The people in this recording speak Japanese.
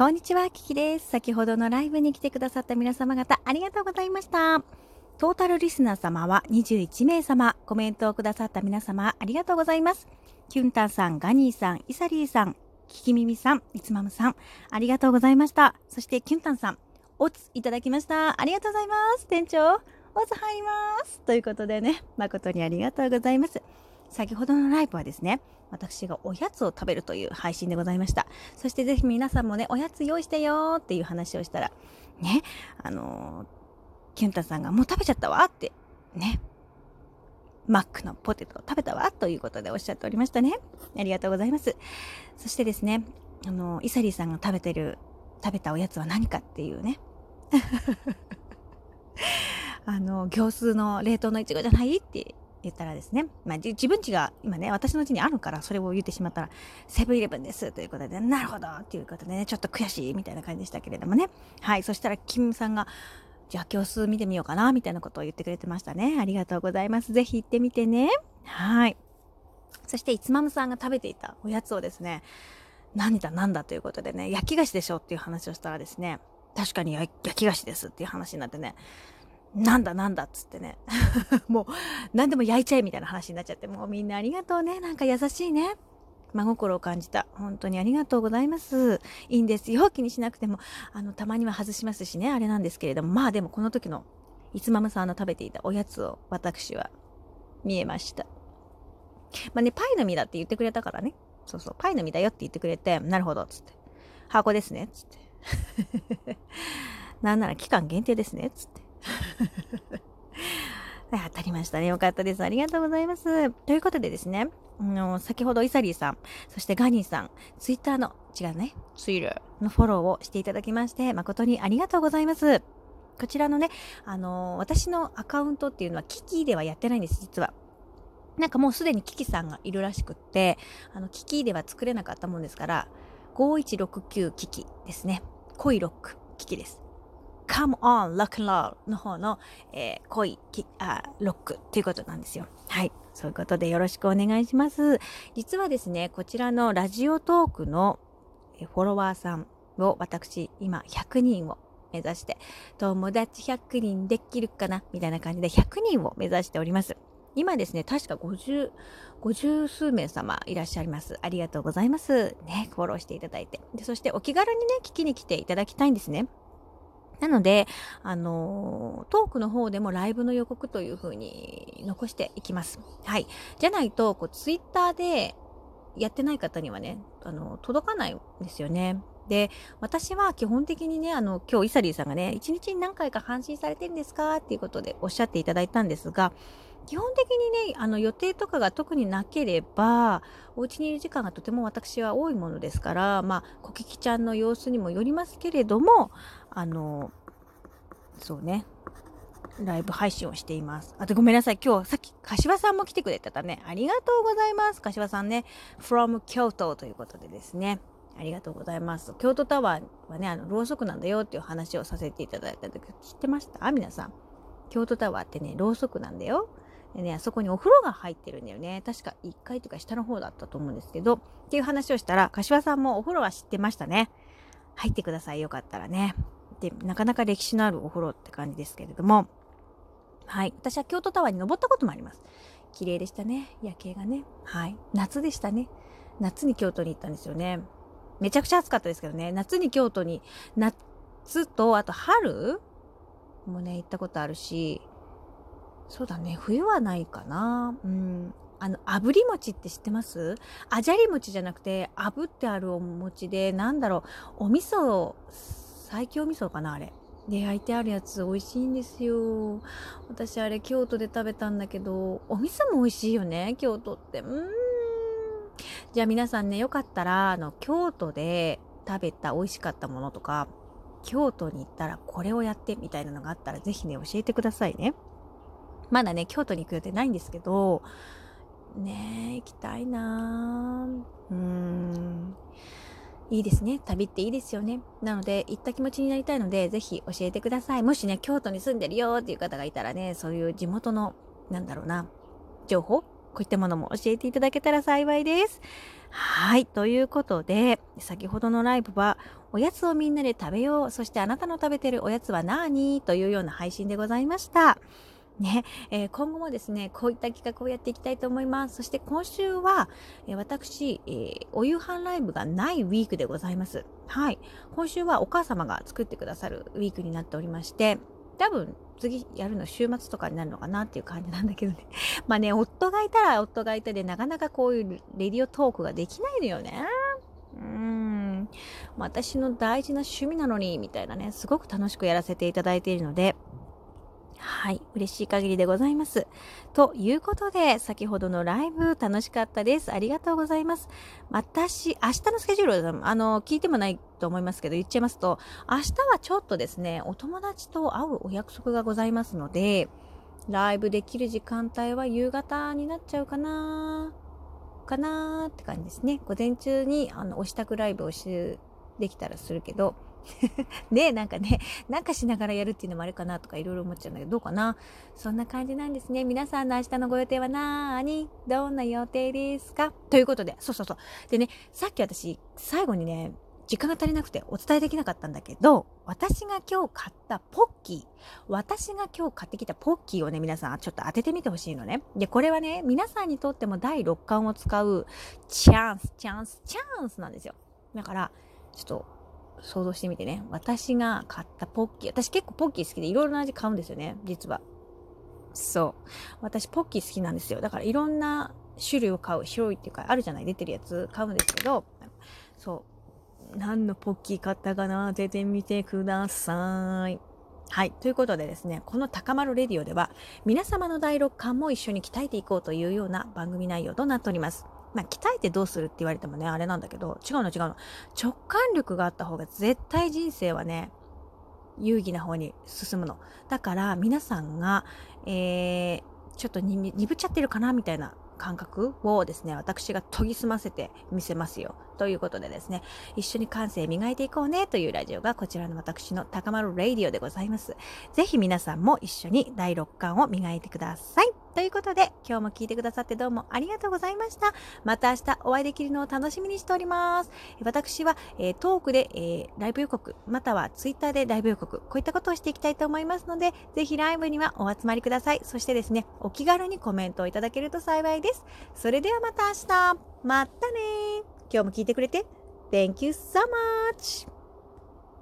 こんにちは、キキです。先ほどのライブに来てくださった皆様方、ありがとうございました。トータルリスナー様は21名様、コメントをくださった皆様、ありがとうございます。キュンタンさん、ガニーさん、イサリーさん、キキミミさん、いつまむさん、ありがとうございました。そしてキュンタンさん、おついただきました。ありがとうございます。店長、おつ入ります。ということでね、誠にありがとうございます。先ほどのライブはですね、私がおやつを食べるという配信でございました。そしてぜひ皆さんもね、おやつ用意してよっていう話をしたら、ね、あのー、キュンタさんがもう食べちゃったわって、ね、マックのポテトを食べたわということでおっしゃっておりましたね。ありがとうございます。そしてですね、あの、イサリーさんが食べてる、食べたおやつは何かっていうね。あの、行数の冷凍のいちごじゃないって言ったらですね、まあ、自分家が今ね、私の家にあるから、それを言ってしまったら、セブンイレブンですということで、なるほどっていうことでね、ちょっと悔しいみたいな感じでしたけれどもね。はい、そしたら、キムさんが、じゃあ教数見てみようかな、みたいなことを言ってくれてましたね。ありがとうございます。ぜひ行ってみてね。はい。そして、いつまむさんが食べていたおやつをですね、何だ何だということでね、焼き菓子でしょっていう話をしたらですね、確かに焼き菓子ですっていう話になってね、なんだなんだっつってね。もう、何でも焼いちゃえみたいな話になっちゃって、もうみんなありがとうね。なんか優しいね。真心を感じた。本当にありがとうございます。いいんですよ。気にしなくても。あの、たまには外しますしね。あれなんですけれども。まあでもこの時の、いつまむさんの食べていたおやつを私は見えました。まあね、パイの実だって言ってくれたからね。そうそう、パイの実だよって言ってくれて、なるほど、つって。箱ですね、つって。なんなら期間限定ですね、つって。当たりましたね。よかったです。ありがとうございます。ということでですね、あの先ほどイサリーさん、そしてガニーさん、ツイッターの、違うね、ツイッターのフォローをしていただきまして、誠にありがとうございます。こちらのね、あの私のアカウントっていうのはキキではやってないんです、実は。なんかもうすでにキキさんがいるらしくって、あの、キキでは作れなかったもんですから、5169キキですね。恋ロックキキです。Come on, Rock and Roll の方の、えー、恋あ、ロックということなんですよ。はい。そういうことでよろしくお願いします。実はですね、こちらのラジオトークのフォロワーさんを私、今100人を目指して、友達100人できるかな？みたいな感じで100人を目指しております。今ですね、確か50、50数名様いらっしゃいます。ありがとうございます。ね、フォローしていただいて。でそしてお気軽にね、聞きに来ていただきたいんですね。なので、あのトークの方でもライブの予告という風に残していきます。はい。じゃないと、こう、ツイッターでやってない方にはね、あの、届かないんですよね。で、私は基本的にね、あの、今日イサリーさんがね、一日に何回か配信されてるんですかっていうことでおっしゃっていただいたんですが、基本的にね、あの予定とかが特になければ、お家にいる時間がとても私は多いものですから、まあ、コキキちゃんの様子にもよりますけれども、あの、そうね、ライブ配信をしています。あとごめんなさい。今日さっき柏さんも来てくれてたね。ありがとうございます。柏さんね。from 京都ということでですね。ありがとうございます。京都タワーはね、あの、ろうそくなんだよっていう話をさせていただいた時知ってました？皆さん。京都タワーってね、ろうそくなんだよ。でね、あそこにお風呂が入ってるんだよね。確か1階とか下の方だったと思うんですけど、っていう話をしたら、柏さんもお風呂は知ってましたね。入ってください。よかったらね。で、なかなか歴史のあるお風呂って感じですけれども、はい。私は京都タワーに登ったこともあります。綺麗でしたね。夜景がね。はい。夏でしたね。夏に京都に行ったんですよね。めちゃくちゃ暑かったですけどね。夏に京都に、夏と、あと春もね、行ったことあるし、そうだね、冬はないかな。うん。あの、炙り餅って知ってます？あじゃり餅じゃなくて、炙ってあるお餅で、なんだろう、お味噌、最強味噌かなあれ。で、焼いてあるやつ美味しいんですよ。私あれ京都で食べたんだけど、お味噌も美味しいよね、京都って。うーん。じゃあ皆さんね、よかったら、あの、京都で食べた美味しかったものとか、京都に行ったらこれをやってみたいなのがあったら、ぜひね、教えてくださいね。まだね、京都に行く予定ないんですけど、ねえ、行きたいなうーん。いいですね。旅っていいですよね。なので、行った気持ちになりたいので、ぜひ教えてください。もしね、京都に住んでるよっていう方がいたらね、そういう地元の、なんだろうな、情報こういったものも教えていただけたら幸いです。はい。ということで、先ほどのライブは、おやつをみんなで食べよう。そしてあなたの食べてるおやつは何？というような配信でございました。ね、えー、今後もですね、こういった企画をやっていきたいと思います。そして今週は、えー、私、えー、お夕飯ライブがないウィークでございます。はい。今週はお母様が作ってくださるウィークになっておりまして、多分次やるの週末とかになるのかなっていう感じなんだけどね。まあね、夫がいたら夫がいたでなかなかこういうレディオトークができないのよね。うん。私の大事な趣味なのに、みたいなね、すごく楽しくやらせていただいているので、はい。嬉しい限りでございます。ということで、先ほどのライブ楽しかったです。ありがとうございます。私、明日のスケジュール、あの、聞いてもないと思いますけど、言っちゃいますと、明日はちょっとですね、お友達と会うお約束がございますので、ライブできる時間帯は夕方になっちゃうかなかなって感じですね。午前中に、あの、お支度ライブをし、できたらするけど、ねなんかね、なんかしながらやるっていうのもあるかなとかいろいろ思っちゃうんだけど、どうかなそんな感じなんですね。皆さんの明日のご予定はなーに？どんな予定ですか？ということで、そうそうそう。でね、さっき私、最後にね、時間が足りなくてお伝えできなかったんだけど、私が今日買ったポッキー、私が今日買ってきたポッキーをね、皆さんちょっと当ててみてほしいのね。で、これはね、皆さんにとっても第6巻を使うチャンス、チャンス、チャンスなんですよ。だから、ちょっと想像してみてね。私が買ったポッキー。私結構ポッキー好きでいろいろな味買うんですよね。実は。そう。私ポッキー好きなんですよ。だからいろんな種類を買う。白いっていうか、あるじゃない？出てるやつ買うんですけど、そう。何のポッキー買ったかな？当てみてください。はい。ということでですね、この高丸レディオでは、皆様の第六感も一緒に鍛えていこうというような番組内容となっております。まあ、鍛えてどうするって言われてもね、あれなんだけど、違うの違うの。直感力があった方が絶対人生はね、有意義な方に進むの。だから皆さんが、えー、ちょっと鈍っちゃってるかなみたいな感覚をですね、私が研ぎ澄ませてみせますよ。ということでですね、一緒に感性磨いていこうねというラジオがこちらの私の高丸レイディオでございます。ぜひ皆さんも一緒に第6巻を磨いてください。ということで、今日も聞いてくださってどうもありがとうございました。また明日お会いできるのを楽しみにしております。私は、えー、トークで、えー、ライブ予告、またはツイッターでライブ予告、こういったことをしていきたいと思いますので、ぜひライブにはお集まりください。そしてですね、お気軽にコメントをいただけると幸いです。それではまた明日。またね今日も聞いてくれて Thank you so much!